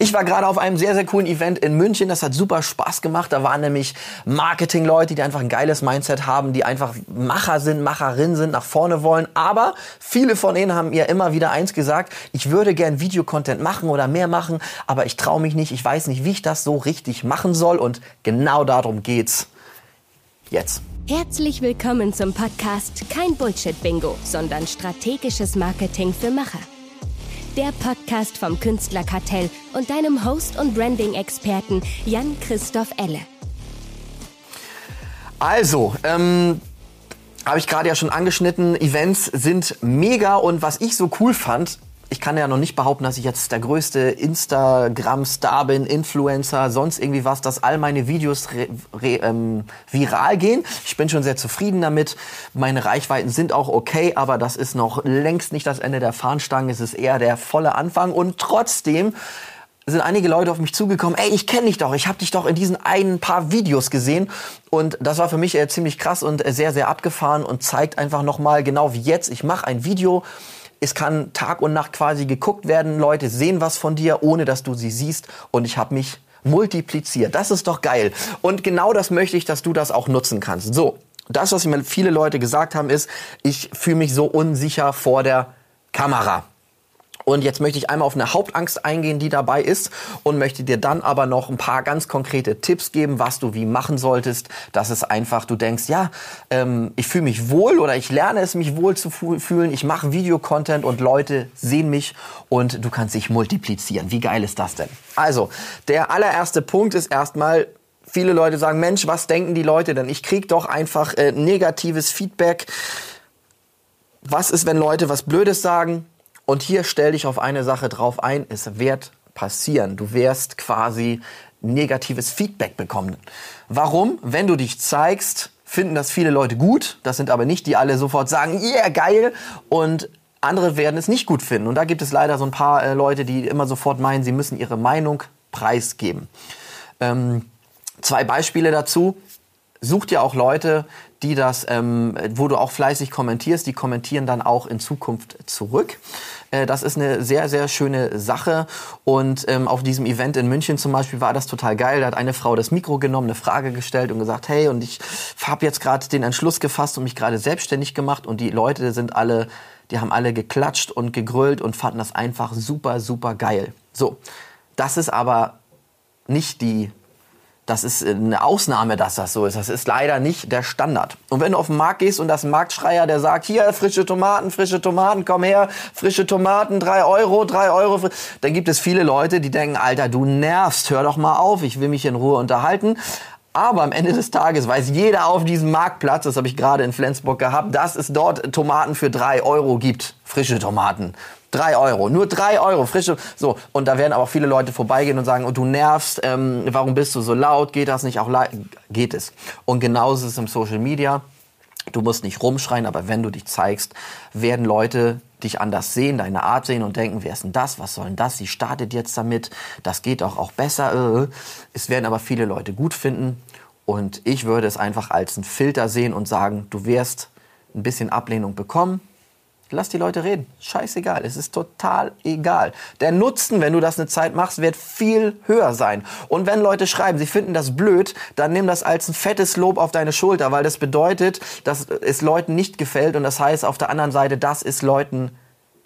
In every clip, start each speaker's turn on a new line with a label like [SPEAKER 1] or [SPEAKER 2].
[SPEAKER 1] Ich war gerade auf einem sehr, sehr coolen Event in München. Das hat super Spaß gemacht. Da waren nämlich Marketing-Leute, die einfach ein geiles Mindset haben, die einfach Macher sind, Macherinnen sind, nach vorne wollen. Aber viele von ihnen haben mir immer wieder eins gesagt, ich würde gern Videocontent machen oder mehr machen, aber ich traue mich nicht. Ich weiß nicht, wie ich das so richtig machen soll. Und genau darum geht's jetzt.
[SPEAKER 2] Herzlich willkommen zum Podcast Kein Bullshit-Bingo, sondern strategisches Marketing für Macher der Podcast vom Künstlerkartell und deinem Host und Branding-Experten Jan-Christoph Elle.
[SPEAKER 1] Also, ähm, habe ich gerade ja schon angeschnitten, Events sind mega und was ich so cool fand, ich kann ja noch nicht behaupten, dass ich jetzt der größte Instagram-Star bin, Influencer, sonst irgendwie was, dass all meine Videos ähm, viral gehen. Ich bin schon sehr zufrieden damit. Meine Reichweiten sind auch okay, aber das ist noch längst nicht das Ende der Fahnenstange. Es ist eher der volle Anfang und trotzdem sind einige Leute auf mich zugekommen, ey, ich kenne dich doch, ich habe dich doch in diesen ein paar Videos gesehen und das war für mich äh, ziemlich krass und äh, sehr, sehr abgefahren und zeigt einfach nochmal, genau wie jetzt, ich mache ein Video, es kann Tag und Nacht quasi geguckt werden. Leute sehen was von dir, ohne dass du sie siehst. Und ich habe mich multipliziert. Das ist doch geil. Und genau das möchte ich, dass du das auch nutzen kannst. So, das, was mir viele Leute gesagt haben, ist, ich fühle mich so unsicher vor der Kamera. Und jetzt möchte ich einmal auf eine Hauptangst eingehen, die dabei ist und möchte dir dann aber noch ein paar ganz konkrete Tipps geben, was du wie machen solltest, dass es einfach, du denkst, ja, ähm, ich fühle mich wohl oder ich lerne es, mich wohl zu fühlen, ich mache Videocontent und Leute sehen mich und du kannst dich multiplizieren. Wie geil ist das denn? Also, der allererste Punkt ist erstmal, viele Leute sagen, Mensch, was denken die Leute denn? Ich krieg doch einfach äh, negatives Feedback. Was ist, wenn Leute was Blödes sagen? Und hier stell dich auf eine Sache drauf ein, es wird passieren. Du wirst quasi negatives Feedback bekommen. Warum? Wenn du dich zeigst, finden das viele Leute gut. Das sind aber nicht die alle sofort sagen, yeah, geil. Und andere werden es nicht gut finden. Und da gibt es leider so ein paar äh, Leute, die immer sofort meinen, sie müssen ihre Meinung preisgeben. Ähm, zwei Beispiele dazu. Such dir auch Leute, die das, ähm, wo du auch fleißig kommentierst, die kommentieren dann auch in Zukunft zurück. Äh, das ist eine sehr, sehr schöne Sache. Und ähm, auf diesem Event in München zum Beispiel war das total geil. Da hat eine Frau das Mikro genommen, eine Frage gestellt und gesagt, hey, und ich habe jetzt gerade den Entschluss gefasst und mich gerade selbstständig gemacht. Und die Leute sind alle, die haben alle geklatscht und gegrölt und fanden das einfach super, super geil. So, das ist aber nicht die das ist eine Ausnahme, dass das so ist. Das ist leider nicht der Standard. Und wenn du auf den Markt gehst und das Marktschreier, der sagt, hier frische Tomaten, frische Tomaten, komm her, frische Tomaten, drei Euro, drei Euro, dann gibt es viele Leute, die denken, Alter, du nervst, hör doch mal auf, ich will mich in Ruhe unterhalten. Aber am Ende des Tages weiß jeder auf diesem Marktplatz, das habe ich gerade in Flensburg gehabt, dass es dort Tomaten für drei Euro gibt. Frische Tomaten. Drei Euro, nur drei Euro, frische. So, und da werden aber auch viele Leute vorbeigehen und sagen, und oh, du nervst, ähm, warum bist du so laut? Geht das nicht auch Geht es. Und genauso ist es im Social Media. Du musst nicht rumschreien, aber wenn du dich zeigst, werden Leute dich anders sehen, deine Art sehen und denken, wer ist denn das? Was soll denn das? Sie startet jetzt damit. Das geht auch auch besser. Äh. Es werden aber viele Leute gut finden. Und ich würde es einfach als einen Filter sehen und sagen, du wirst ein bisschen Ablehnung bekommen. Lass die Leute reden. Scheißegal. Es ist total egal. Der Nutzen, wenn du das eine Zeit machst, wird viel höher sein. Und wenn Leute schreiben, sie finden das blöd, dann nimm das als ein fettes Lob auf deine Schulter, weil das bedeutet, dass es Leuten nicht gefällt. Und das heißt auf der anderen Seite, dass es Leuten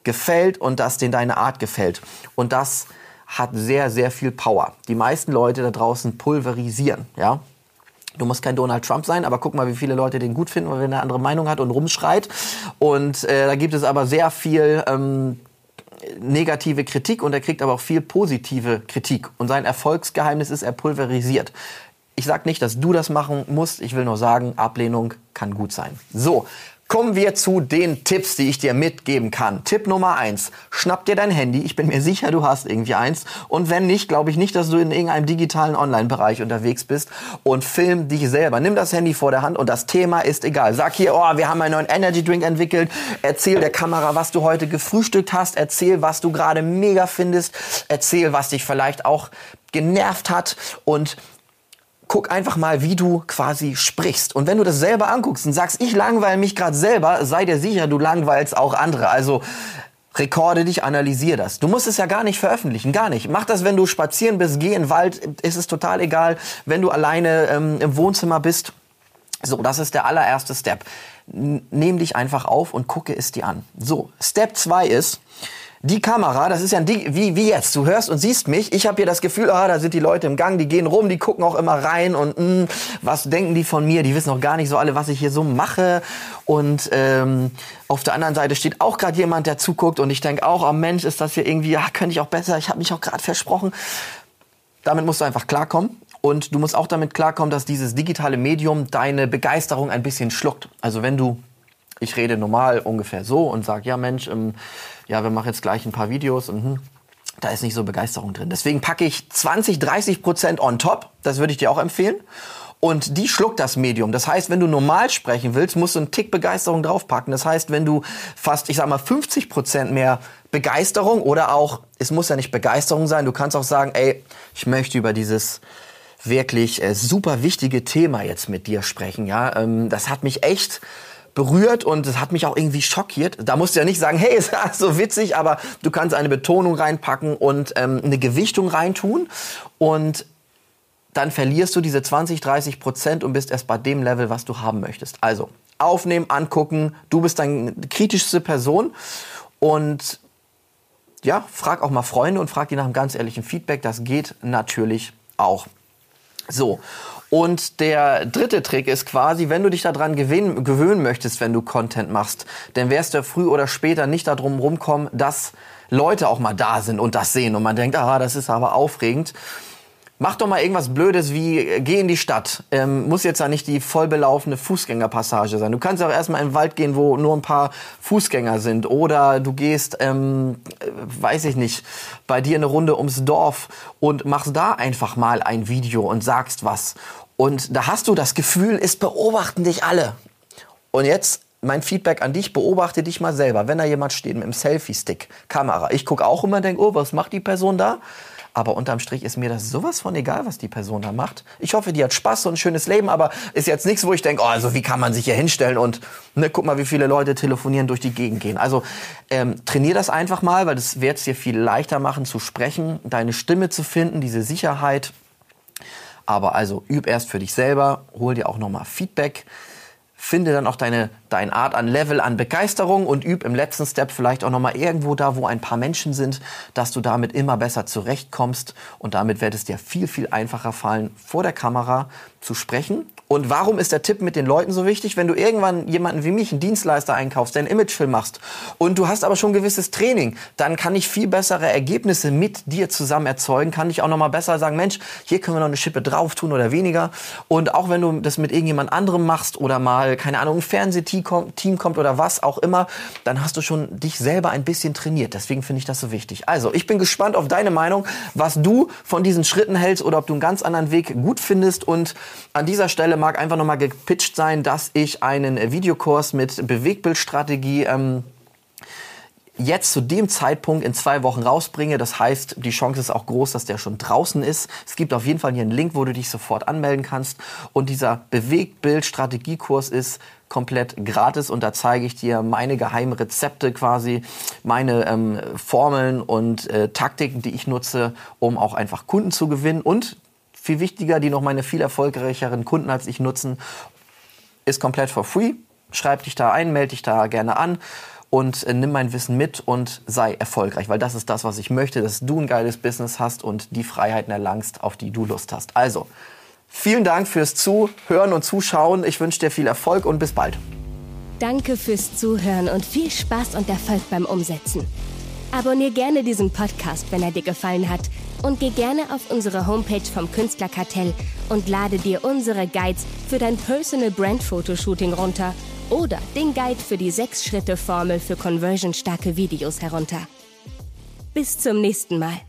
[SPEAKER 1] gefällt und dass denen deine Art gefällt. Und das hat sehr, sehr viel Power. Die meisten Leute da draußen pulverisieren, ja. Du musst kein Donald Trump sein, aber guck mal, wie viele Leute den gut finden, wenn er eine andere Meinung hat und rumschreit. Und äh, da gibt es aber sehr viel ähm, negative Kritik und er kriegt aber auch viel positive Kritik. Und sein Erfolgsgeheimnis ist, er pulverisiert. Ich sage nicht, dass du das machen musst. Ich will nur sagen, Ablehnung kann gut sein. So, Kommen wir zu den Tipps, die ich dir mitgeben kann. Tipp Nummer eins: Schnapp dir dein Handy. Ich bin mir sicher, du hast irgendwie eins. Und wenn nicht, glaube ich nicht, dass du in irgendeinem digitalen Online-Bereich unterwegs bist und film dich selber. Nimm das Handy vor der Hand und das Thema ist egal. Sag hier, oh, wir haben einen neuen Energy Drink entwickelt. Erzähl der Kamera, was du heute gefrühstückt hast. Erzähl, was du gerade mega findest. Erzähl, was dich vielleicht auch genervt hat und guck einfach mal, wie du quasi sprichst. Und wenn du das selber anguckst und sagst, ich langweile mich gerade selber, sei dir sicher, du langweilst auch andere. Also Rekorde dich, analysier das. Du musst es ja gar nicht veröffentlichen, gar nicht. Mach das, wenn du spazieren bist, geh in den Wald, ist es total egal. Wenn du alleine ähm, im Wohnzimmer bist, so, das ist der allererste Step. Nehm dich einfach auf und gucke es dir an. So, Step 2 ist, die Kamera, das ist ja ein Ding, wie, wie jetzt. Du hörst und siehst mich. Ich habe hier das Gefühl, ah, da sind die Leute im Gang, die gehen rum, die gucken auch immer rein und mh, hm, was denken die von mir? Die wissen auch gar nicht so alle, was ich hier so mache. Und ähm, auf der anderen Seite steht auch gerade jemand, der zuguckt und ich denke auch, oh Mensch, ist das hier irgendwie, ja, könnte ich auch besser, ich habe mich auch gerade versprochen. Damit musst du einfach klarkommen. Und du musst auch damit klarkommen, dass dieses digitale Medium deine Begeisterung ein bisschen schluckt. Also wenn du ich rede normal ungefähr so und sage, ja Mensch, ähm, ja, wir machen jetzt gleich ein paar Videos und hm, da ist nicht so Begeisterung drin. Deswegen packe ich 20, 30 Prozent on top. Das würde ich dir auch empfehlen. Und die schluckt das Medium. Das heißt, wenn du normal sprechen willst, musst du einen Tick Begeisterung draufpacken. Das heißt, wenn du fast, ich sag mal, 50 Prozent mehr Begeisterung oder auch, es muss ja nicht Begeisterung sein, du kannst auch sagen, ey, ich möchte über dieses wirklich äh, super wichtige Thema jetzt mit dir sprechen. Ja, ähm, das hat mich echt berührt und es hat mich auch irgendwie schockiert. Da musst du ja nicht sagen, hey, ist das so witzig, aber du kannst eine Betonung reinpacken und ähm, eine Gewichtung reintun und dann verlierst du diese 20, 30 Prozent und bist erst bei dem Level, was du haben möchtest. Also aufnehmen, angucken, du bist deine kritischste Person und ja, frag auch mal Freunde und frag die nach einem ganz ehrlichen Feedback. Das geht natürlich auch. So, und der dritte Trick ist quasi, wenn du dich daran gewöhnen, gewöhnen möchtest, wenn du Content machst, dann wirst du früh oder später nicht darum rumkommen, dass Leute auch mal da sind und das sehen und man denkt, ah, das ist aber aufregend. Mach doch mal irgendwas Blödes wie äh, geh in die Stadt. Ähm, muss jetzt ja nicht die vollbelaufene Fußgängerpassage sein. Du kannst auch erstmal in den Wald gehen, wo nur ein paar Fußgänger sind. Oder du gehst, ähm, äh, weiß ich nicht, bei dir eine Runde ums Dorf und machst da einfach mal ein Video und sagst was. Und da hast du das Gefühl, es beobachten dich alle. Und jetzt mein Feedback an dich, beobachte dich mal selber. Wenn da jemand steht mit dem Selfie-Stick, Kamera. Ich gucke auch immer und denke, oh, was macht die Person da? Aber unterm Strich ist mir das sowas von egal, was die Person da macht. Ich hoffe, die hat Spaß und ein schönes Leben, aber ist jetzt nichts, wo ich denke, oh, also wie kann man sich hier hinstellen und ne, guck mal, wie viele Leute telefonieren durch die Gegend gehen. Also ähm, trainier das einfach mal, weil das wird es dir viel leichter machen zu sprechen, deine Stimme zu finden, diese Sicherheit. Aber also üb erst für dich selber, hol dir auch nochmal Feedback, finde dann auch deine, deine Art an Level an Begeisterung und üb im letzten Step vielleicht auch nochmal irgendwo da, wo ein paar Menschen sind, dass du damit immer besser zurechtkommst. Und damit wird es dir viel, viel einfacher fallen, vor der Kamera zu sprechen und warum ist der Tipp mit den Leuten so wichtig? Wenn du irgendwann jemanden wie mich, einen Dienstleister einkaufst, der einen Imagefilm machst und du hast aber schon gewisses Training, dann kann ich viel bessere Ergebnisse mit dir zusammen erzeugen, kann ich auch noch mal besser sagen, Mensch, hier können wir noch eine Schippe drauf tun oder weniger. Und auch wenn du das mit irgendjemand anderem machst oder mal, keine Ahnung, ein Fernsehteam kommt oder was auch immer, dann hast du schon dich selber ein bisschen trainiert. Deswegen finde ich das so wichtig. Also, ich bin gespannt auf deine Meinung, was du von diesen Schritten hältst oder ob du einen ganz anderen Weg gut findest. Und an dieser Stelle mag einfach nochmal gepitcht sein, dass ich einen Videokurs mit Bewegbildstrategie ähm, jetzt zu dem Zeitpunkt in zwei Wochen rausbringe. Das heißt, die Chance ist auch groß, dass der schon draußen ist. Es gibt auf jeden Fall hier einen Link, wo du dich sofort anmelden kannst. Und dieser Bewegtbild-Strategiekurs ist komplett gratis und da zeige ich dir meine geheimen Rezepte quasi, meine ähm, Formeln und äh, Taktiken, die ich nutze, um auch einfach Kunden zu gewinnen und viel wichtiger, die noch meine viel erfolgreicheren Kunden als ich nutzen, ist komplett for free. Schreib dich da ein, melde dich da gerne an und äh, nimm mein Wissen mit und sei erfolgreich, weil das ist das, was ich möchte, dass du ein geiles Business hast und die Freiheiten erlangst, auf die du Lust hast. Also, vielen Dank fürs Zuhören und Zuschauen. Ich wünsche dir viel Erfolg und bis bald.
[SPEAKER 2] Danke fürs Zuhören und viel Spaß und Erfolg beim Umsetzen. Abonnier gerne diesen Podcast, wenn er dir gefallen hat und geh gerne auf unsere Homepage vom Künstlerkartell und lade dir unsere Guides für dein Personal Brand Fotoshooting runter oder den Guide für die 6-Schritte-Formel für conversionstarke Videos herunter. Bis zum nächsten Mal.